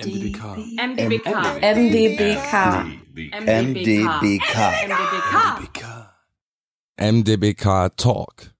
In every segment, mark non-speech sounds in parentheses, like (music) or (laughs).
MDBK. MDBK. MDBK. MDBK. MDBK. MDBK Talk,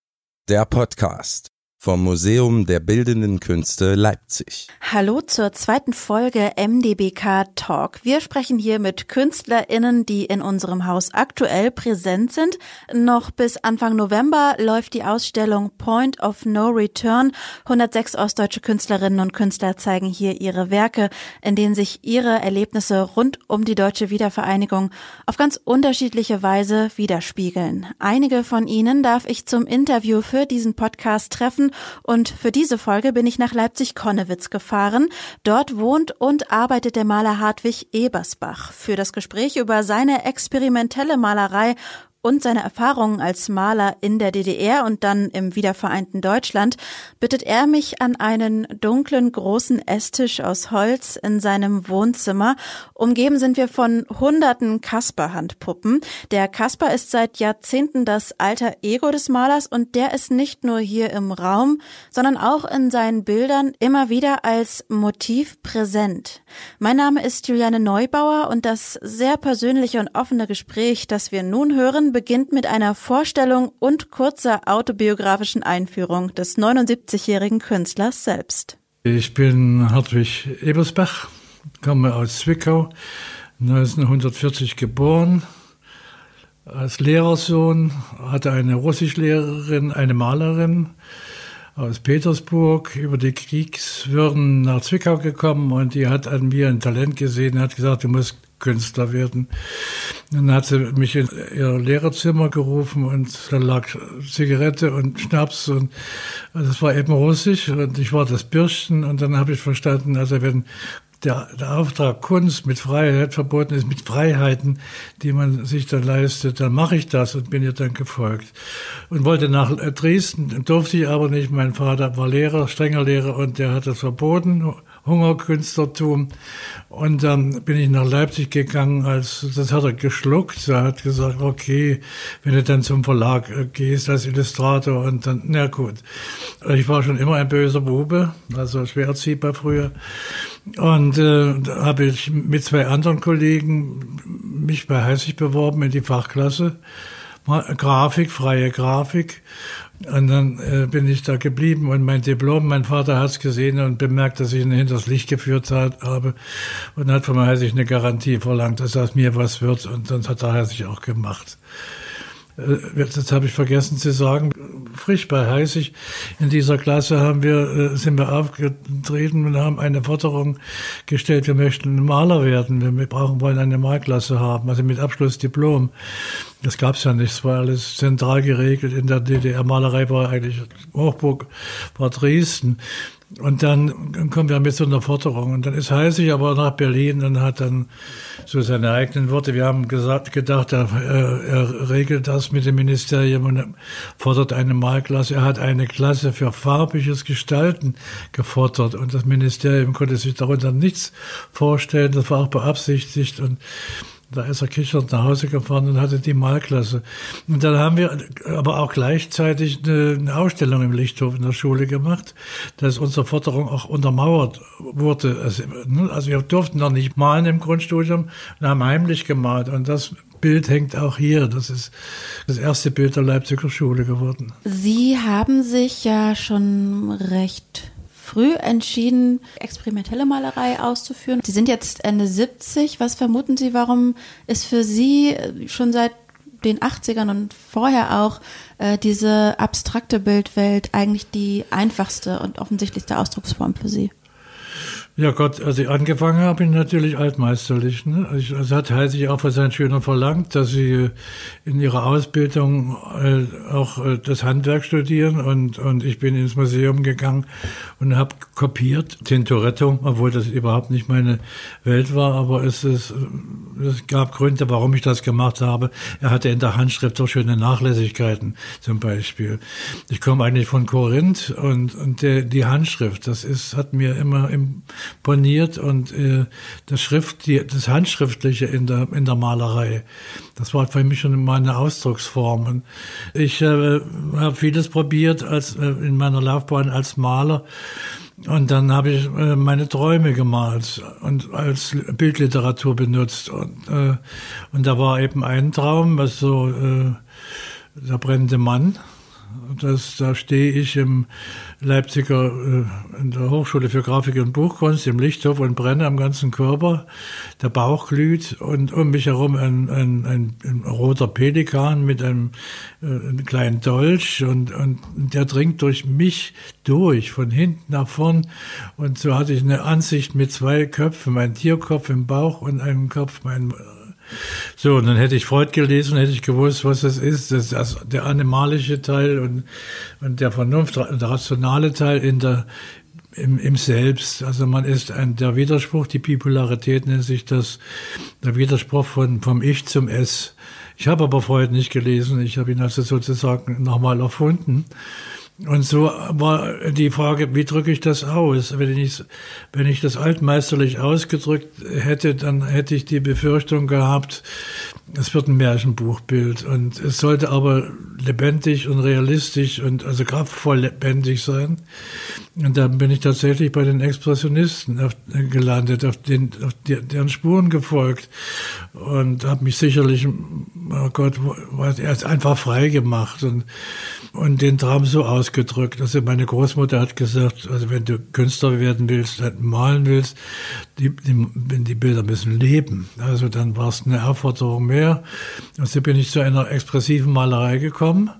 der Podcast vom Museum der Bildenden Künste Leipzig. Hallo zur zweiten Folge MDBK Talk. Wir sprechen hier mit KünstlerInnen, die in unserem Haus aktuell präsent sind. Noch bis Anfang November läuft die Ausstellung Point of No Return. 106 ostdeutsche Künstlerinnen und Künstler zeigen hier ihre Werke, in denen sich ihre Erlebnisse rund um die deutsche Wiedervereinigung auf ganz unterschiedliche Weise widerspiegeln. Einige von ihnen darf ich zum Interview für diesen Podcast treffen und für diese Folge bin ich nach Leipzig-Konnewitz gefahren. Dort wohnt und arbeitet der Maler Hartwig Ebersbach. Für das Gespräch über seine experimentelle Malerei und seine Erfahrungen als Maler in der DDR und dann im wiedervereinten Deutschland bittet er mich an einen dunklen großen Esstisch aus Holz in seinem Wohnzimmer. Umgeben sind wir von hunderten Kasper-Handpuppen. Der Kasper ist seit Jahrzehnten das alter Ego des Malers und der ist nicht nur hier im Raum, sondern auch in seinen Bildern immer wieder als Motiv präsent. Mein Name ist Juliane Neubauer und das sehr persönliche und offene Gespräch, das wir nun hören, beginnt mit einer Vorstellung und kurzer autobiografischen Einführung des 79-jährigen Künstlers selbst. Ich bin Hartwig Ebersbach, komme aus Zwickau, 1940 geboren, als Lehrersohn, hatte eine Russischlehrerin, eine Malerin aus Petersburg über die Kriegswürden nach Zwickau gekommen und die hat an mir ein Talent gesehen, hat gesagt, du musst Künstler werden. Dann hat sie mich in ihr Lehrerzimmer gerufen und da lag Zigarette und Schnaps und das war eben russisch und ich war das Bürsten und dann habe ich verstanden, also wenn der, der Auftrag Kunst mit Freiheit verboten ist, mit Freiheiten, die man sich dann leistet, dann mache ich das und bin ihr dann gefolgt. Und wollte nach Dresden, durfte ich aber nicht. Mein Vater war Lehrer, strenger Lehrer und der hat das verboten Hungerkünstlertum. Und dann bin ich nach Leipzig gegangen, als das hat er geschluckt. Er hat gesagt, okay, wenn du dann zum Verlag äh, gehst als Illustrator und dann, na gut. Ich war schon immer ein böser Bube, also schwer erziehbar früher. Und äh, da habe ich mit zwei anderen Kollegen mich bei Heißig beworben in die Fachklasse. Grafik, freie Grafik. Und dann äh, bin ich da geblieben und mein Diplom, mein Vater hat es gesehen und bemerkt, dass ich ihn hinters Licht geführt hat, habe und hat von mir Heisig eine Garantie verlangt, dass aus mir was wird und dann hat er Heisig auch gemacht. Äh, das habe ich vergessen zu sagen. Frisch bei Heißig in dieser Klasse haben wir, äh, sind wir aufgetreten und haben eine Forderung gestellt, wir möchten Maler werden. Wir brauchen, wollen eine Malklasse haben, also mit Abschlussdiplom. Das gab es ja nicht, es war alles zentral geregelt. In der DDR-Malerei war eigentlich Hochburg, war Dresden. Und dann kommen wir mit so einer Forderung. Und dann ist Heißig aber nach Berlin und hat dann so seine eigenen Worte. Wir haben gesagt, gedacht, er, er regelt das mit dem Ministerium und fordert eine Malklasse. Er hat eine Klasse für farbiges Gestalten gefordert und das Ministerium konnte sich darunter nichts vorstellen. Das war auch beabsichtigt und da ist er kichernd nach Hause gefahren und hatte die Malklasse. Und dann haben wir aber auch gleichzeitig eine, eine Ausstellung im Lichthof in der Schule gemacht, dass unsere Forderung auch untermauert wurde. Also, ne, also wir durften noch nicht malen im Grundstudium und haben heimlich gemalt. Und das Bild hängt auch hier. Das ist das erste Bild der Leipziger Schule geworden. Sie haben sich ja schon recht früh entschieden, experimentelle Malerei auszuführen. Sie sind jetzt Ende 70. Was vermuten Sie, warum ist für Sie schon seit den 80ern und vorher auch äh, diese abstrakte Bildwelt eigentlich die einfachste und offensichtlichste Ausdrucksform für Sie? Ja Gott, als ich angefangen habe, bin ich natürlich altmeisterlich. Ne? Also, also hat Heisig auch von seinen Schülern verlangt, dass sie äh, in ihrer Ausbildung äh, auch äh, das Handwerk studieren und, und ich bin ins Museum gegangen und habe kopiert Tintoretto, obwohl das überhaupt nicht meine Welt war, aber es, ist, es gab Gründe, warum ich das gemacht habe. Er hatte in der Handschrift doch schöne Nachlässigkeiten zum Beispiel. Ich komme eigentlich von Korinth und, und der, die Handschrift, das ist, hat mir immer im poniert und äh, das Schrift, die, das Handschriftliche in der, in der Malerei. Das war für mich schon meine Ausdrucksform. Und ich äh, habe vieles probiert als, äh, in meiner Laufbahn als Maler. Und dann habe ich äh, meine Träume gemalt und als Bildliteratur benutzt. Und, äh, und da war eben ein Traum, was so äh, der brennende Mann. Das, da stehe ich im Leipziger, äh, in der Hochschule für Grafik und Buchkunst im Lichthof und brenne am ganzen Körper. Der Bauch glüht und um mich herum ein, ein, ein, ein roter Pelikan mit einem, äh, einem kleinen Dolch und, und der dringt durch mich durch, von hinten nach vorn. Und so hatte ich eine Ansicht mit zwei Köpfen, mein Tierkopf im Bauch und einem Kopf, mein so, und dann hätte ich Freud gelesen, hätte ich gewusst, was das ist. Das ist der animalische Teil und, und der Vernunft, der rationale Teil in der, im, im Selbst. Also man ist ein, der Widerspruch, die Bipolarität nennt sich das, der Widerspruch von, vom Ich zum Es. Ich habe aber Freud nicht gelesen, ich habe ihn also sozusagen nochmal erfunden. Und so war die Frage, wie drücke ich das aus? Wenn ich, wenn ich das altmeisterlich ausgedrückt hätte, dann hätte ich die Befürchtung gehabt, es wird ein Märchenbuchbild. Und es sollte aber lebendig und realistisch und also kraftvoll lebendig sein. Und dann bin ich tatsächlich bei den Expressionisten auf, gelandet, auf, den, auf die, deren Spuren gefolgt und habe mich sicherlich, oh Gott, einfach frei gemacht und, und den Traum so ausgedrückt. Also meine Großmutter hat gesagt, also wenn du Künstler werden willst, malen willst, die, die, die Bilder müssen leben. Also dann war es eine Aufforderung mehr. Also bin ich zu einer expressiven Malerei gekommen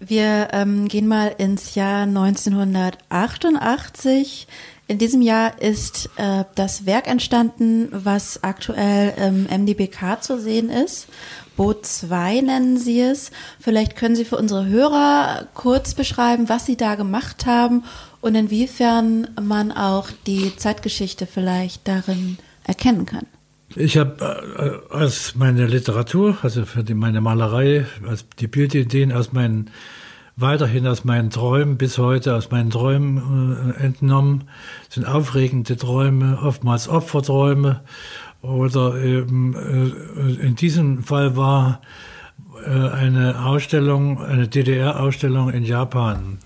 wir ähm, gehen mal ins Jahr 1988. In diesem Jahr ist äh, das Werk entstanden, was aktuell im MDBK zu sehen ist. Boot 2 nennen Sie es. Vielleicht können Sie für unsere Hörer kurz beschreiben, was Sie da gemacht haben und inwiefern man auch die Zeitgeschichte vielleicht darin erkennen kann. Ich habe äh, als meine Literatur, also für die, meine Malerei, als die Bildideen aus meinen, weiterhin aus meinen Träumen bis heute aus meinen Träumen äh, entnommen, sind aufregende Träume, oftmals Opferträume oder eben, äh, in diesem Fall war äh, eine Ausstellung, eine DDR-Ausstellung in Japan.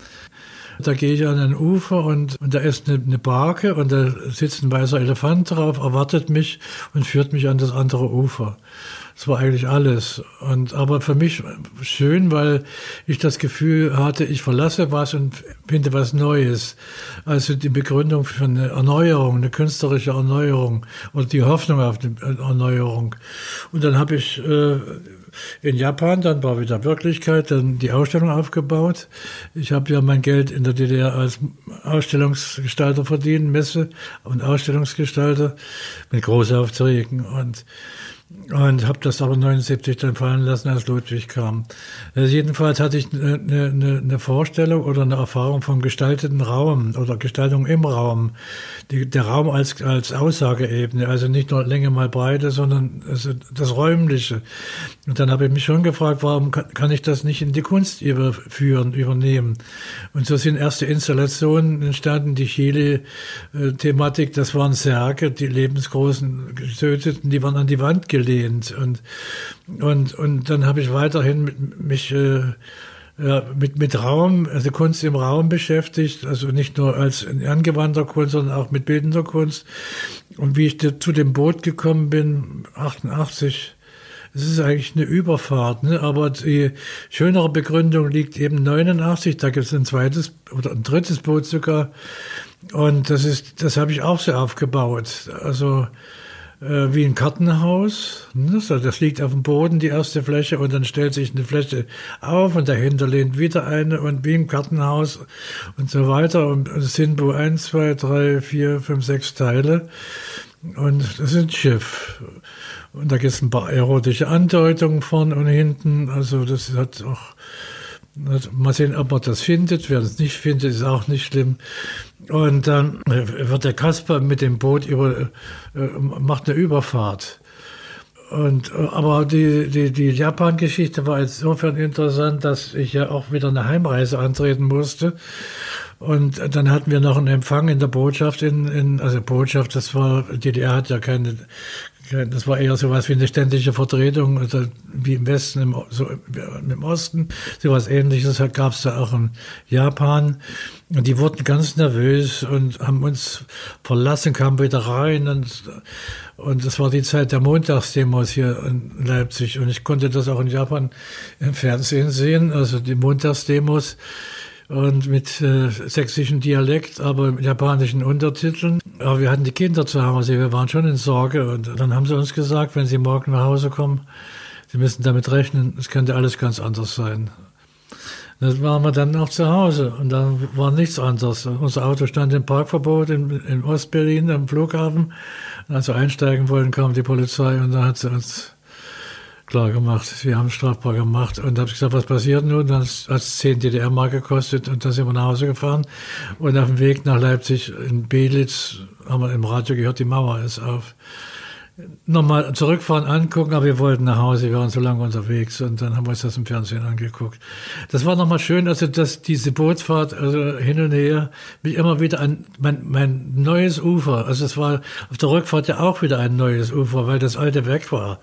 Da gehe ich an ein Ufer und, und da ist eine, eine Barke und da sitzt ein weißer Elefant drauf, erwartet mich und führt mich an das andere Ufer. Das war eigentlich alles. Und, aber für mich schön, weil ich das Gefühl hatte, ich verlasse was und finde was Neues. Also die Begründung für eine Erneuerung, eine künstlerische Erneuerung oder die Hoffnung auf eine Erneuerung. Und dann habe ich äh, in Japan, dann war wieder Wirklichkeit, dann die Ausstellung aufgebaut. Ich habe ja mein Geld in der DDR als Ausstellungsgestalter verdient, Messe und Ausstellungsgestalter mit Großaufträgen und und habe das aber 79 dann fallen lassen, als Ludwig kam. Also jedenfalls hatte ich eine, eine, eine Vorstellung oder eine Erfahrung vom gestalteten Raum oder Gestaltung im Raum. Die, der Raum als, als Aussageebene, also nicht nur Länge mal Breite, sondern also das Räumliche. Und dann habe ich mich schon gefragt, warum kann, kann ich das nicht in die Kunst überführen, übernehmen? Und so sind erste Installationen entstanden, die Chile-Thematik, das waren Särge, die lebensgroßen Getöteten, die waren an die Wand gelehnt. Und, und, und dann habe ich weiterhin mit, mich äh, ja, mit, mit Raum, also Kunst im Raum beschäftigt, also nicht nur als angewandter Kunst, sondern auch mit bildender Kunst. Und wie ich zu dem Boot gekommen bin, 88, es ist eigentlich eine Überfahrt, ne? aber die schönere Begründung liegt eben 89, da gibt es ein zweites oder ein drittes Boot sogar. Und das ist, das habe ich auch so aufgebaut. Also wie ein Kartenhaus. Ne? Das liegt auf dem Boden, die erste Fläche, und dann stellt sich eine Fläche auf und dahinter lehnt wieder eine und wie im Kartenhaus und so weiter. Und es sind wo eins, zwei, drei, vier, fünf, sechs Teile. Und das ist ein Schiff. Und da gibt es ein paar erotische Andeutungen vorne und hinten. Also das hat auch Mal sehen, ob man das findet. Wer das nicht findet, ist auch nicht schlimm. Und dann wird der Kasper mit dem Boot über, äh, macht eine Überfahrt. Und, äh, aber die, die, die Japan-Geschichte war insofern interessant, dass ich ja auch wieder eine Heimreise antreten musste. Und dann hatten wir noch einen Empfang in der Botschaft in, in also Botschaft, das war, DDR hat ja keine, das war eher so was wie eine ständige Vertretung, also wie im Westen, im, so im Osten, so was ähnliches gab es da auch in Japan. Und die wurden ganz nervös und haben uns verlassen, kamen wieder rein und, und das war die Zeit der Montagsdemos hier in Leipzig. Und ich konnte das auch in Japan im Fernsehen sehen, also die Montagsdemos und mit äh, sächsischem Dialekt, aber mit japanischen Untertiteln. Aber wir hatten die Kinder zu Hause, wir waren schon in Sorge. Und dann haben sie uns gesagt, wenn sie morgen nach Hause kommen, sie müssen damit rechnen, es könnte alles ganz anders sein. Das waren wir dann auch zu Hause und da war nichts anderes. Unser Auto stand im Parkverbot in, in Ostberlin am Flughafen. als wir einsteigen wollten, kam die Polizei und da hat sie uns klar gemacht. Wir haben strafbar gemacht. Und da habe ich gesagt, was passiert nun? Dann hat es 10 DDR-Mark gekostet und dann sind wir nach Hause gefahren. Und auf dem Weg nach Leipzig in Belitz haben wir im Radio gehört, die Mauer ist auf. Nochmal zurückfahren, angucken, aber wir wollten nach Hause, wir waren so lange unterwegs und dann haben wir uns das im Fernsehen angeguckt. Das war nochmal schön, also dass diese Bootsfahrt also hin und her mich immer wieder an mein, mein neues Ufer, also es war auf der Rückfahrt ja auch wieder ein neues Ufer, weil das alte weg war.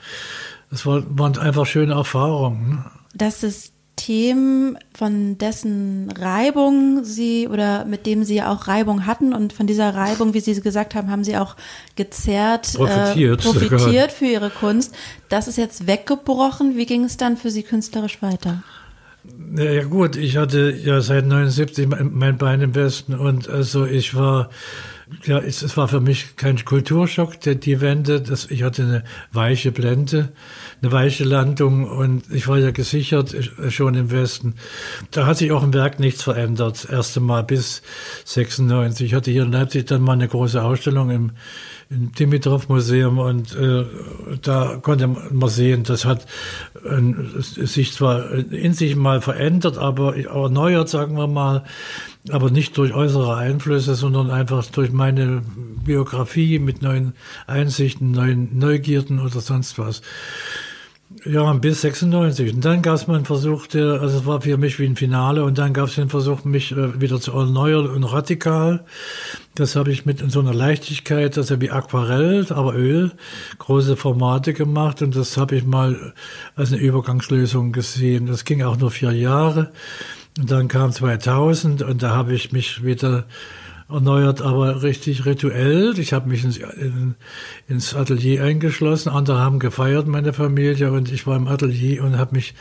Das waren einfach schöne Erfahrungen. Ne? Das System, von dessen Reibung Sie oder mit dem Sie auch Reibung hatten und von dieser Reibung, wie Sie gesagt haben, haben Sie auch gezerrt, profitiert, äh, profitiert für Ihre Kunst. Das ist jetzt weggebrochen. Wie ging es dann für Sie künstlerisch weiter? Ja gut, ich hatte ja seit 79 mein Bein im Westen und also ich war ja, es, es war für mich kein Kulturschock, die, die Wende. Das, ich hatte eine weiche Blende, eine weiche Landung und ich war ja gesichert äh, schon im Westen. Da hat sich auch im Werk nichts verändert. Das erste Mal bis 96. Ich hatte hier in Leipzig dann mal eine große Ausstellung im, im Dimitrov Museum und äh, da konnte man sehen, das hat äh, sich zwar in sich mal verändert, aber erneuert, sagen wir mal aber nicht durch äußere Einflüsse, sondern einfach durch meine Biografie mit neuen Einsichten, neuen Neugierden oder sonst was. Ja, bis 96. Und dann gab es mal einen Versuch, der, also es war für mich wie ein Finale, und dann gab es den Versuch, mich äh, wieder zu erneuern und radikal. Das habe ich mit so einer Leichtigkeit, also wie Aquarell, aber Öl, große Formate gemacht und das habe ich mal als eine Übergangslösung gesehen. Das ging auch nur vier Jahre. Und dann kam 2000 und da habe ich mich wieder erneuert, aber richtig rituell. Ich habe mich ins, in, ins, Atelier eingeschlossen. Andere haben gefeiert, meine Familie, und ich war im Atelier und habe mich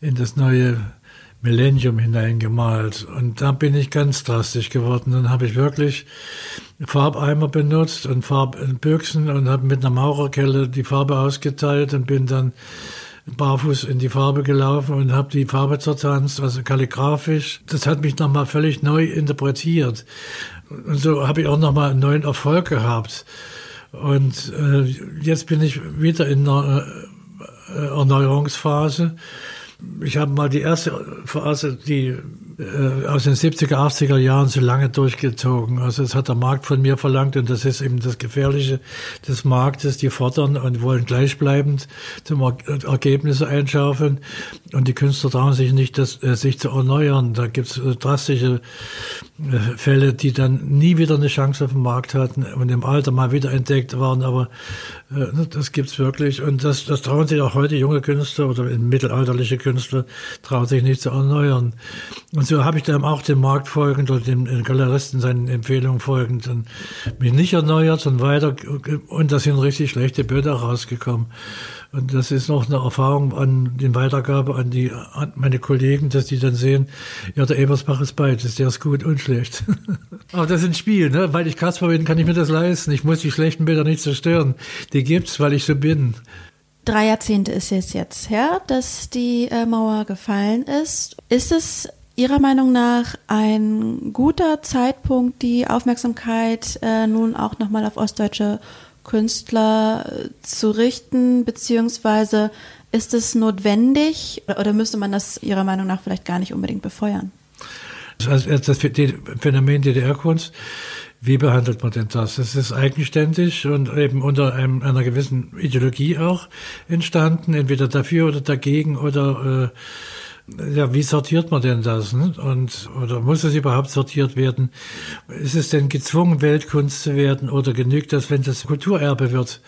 in das neue Millennium hineingemalt. Und da bin ich ganz drastisch geworden. Dann habe ich wirklich Farbeimer benutzt und Farbbüchsen und habe mit einer Maurerkelle die Farbe ausgeteilt und bin dann barfuß in die Farbe gelaufen und habe die Farbe zertanzt, also kalligrafisch. Das hat mich nochmal völlig neu interpretiert. Und so habe ich auch nochmal einen neuen Erfolg gehabt. Und äh, jetzt bin ich wieder in einer äh, Erneuerungsphase. Ich habe mal die erste Phase, die äh, aus den 70er, 80er Jahren so lange durchgezogen. Also es hat der Markt von mir verlangt und das ist eben das Gefährliche des Marktes. Die fordern und wollen gleichbleibend zum er Ergebnisse einschaufeln und die Künstler trauen sich nicht, das, äh, sich zu erneuern. Da gibt es äh, drastische äh, Fälle, die dann nie wieder eine Chance auf dem Markt hatten und im Alter mal wieder entdeckt waren. Aber äh, das gibt's wirklich und das, das trauen sich auch heute junge Künstler oder mittelalterliche Künstler trauen sich nicht zu erneuern. Und so habe ich dann auch dem Markt folgend oder dem Galeristen seinen Empfehlungen folgend dann mich nicht erneuert und weiter und da sind richtig schlechte Bilder rausgekommen. Und das ist noch eine Erfahrung an den Weitergabe an die an meine Kollegen, dass die dann sehen, ja, der Ebersbach ist beides, der ist gut und schlecht. (laughs) Aber das ist ein Spiel, ne? Weil ich Kasper bin, kann ich mir das leisten. Ich muss die schlechten Bilder nicht zerstören. Die gibt's, weil ich so bin. Drei Jahrzehnte ist es jetzt her, dass die äh, Mauer gefallen ist. Ist es Ihrer Meinung nach ein guter Zeitpunkt, die Aufmerksamkeit äh, nun auch nochmal auf ostdeutsche Künstler äh, zu richten, beziehungsweise ist es notwendig oder müsste man das Ihrer Meinung nach vielleicht gar nicht unbedingt befeuern? Also das Phänomen DDR-Kunst, wie behandelt man denn das? Es ist eigenständig und eben unter einem, einer gewissen Ideologie auch entstanden, entweder dafür oder dagegen oder äh, ja, wie sortiert man denn das? Ne? Und oder muss es überhaupt sortiert werden? Ist es denn gezwungen, Weltkunst zu werden oder genügt das, wenn das Kulturerbe wird?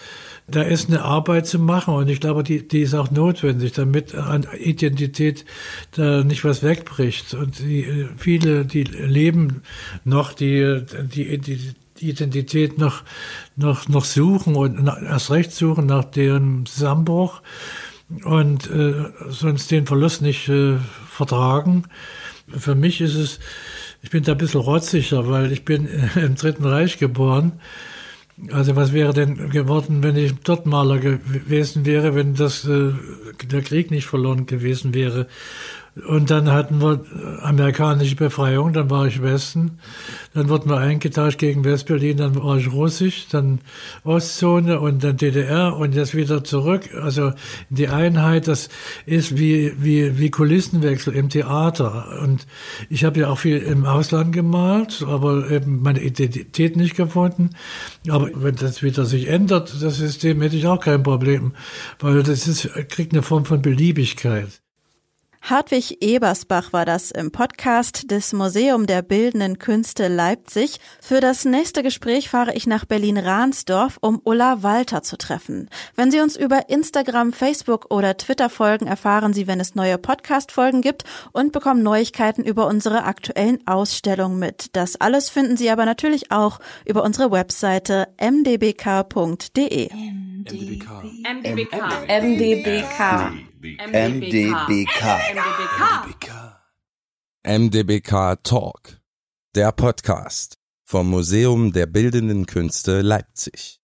Da ist eine Arbeit zu machen und ich glaube, die, die ist auch notwendig, damit an Identität da nicht was wegbricht. Und die, viele, die leben noch die, die, Identität noch, noch, noch suchen und erst recht suchen nach deren Zusammenbruch und äh, sonst den Verlust nicht äh, vertragen. Für mich ist es, ich bin da ein bisschen rotziger, weil ich bin (laughs) im Dritten Reich geboren. Also was wäre denn geworden, wenn ich dort Maler gewesen wäre, wenn das äh, der Krieg nicht verloren gewesen wäre? Und dann hatten wir amerikanische Befreiung, dann war ich Westen, dann wurden wir eingetauscht gegen Westberlin, dann war ich Russisch, dann Ostzone und dann DDR und jetzt wieder zurück. Also die Einheit, das ist wie, wie, wie Kulissenwechsel im Theater. Und ich habe ja auch viel im Ausland gemalt, aber eben meine Identität nicht gefunden. Aber wenn das wieder sich ändert, das System, hätte ich auch kein Problem, weil das ist, kriegt eine Form von Beliebigkeit. Hartwig Ebersbach war das im Podcast des Museum der Bildenden Künste Leipzig. Für das nächste Gespräch fahre ich nach Berlin-Rahnsdorf, um Ulla Walter zu treffen. Wenn Sie uns über Instagram, Facebook oder Twitter folgen, erfahren Sie, wenn es neue Podcast-Folgen gibt und bekommen Neuigkeiten über unsere aktuellen Ausstellungen mit. Das alles finden Sie aber natürlich auch über unsere Webseite mdbk.de. MDBK. MDBK. MDBK. MDBK. MDBK Talk, der Podcast vom Museum der Bildenden Künste Leipzig.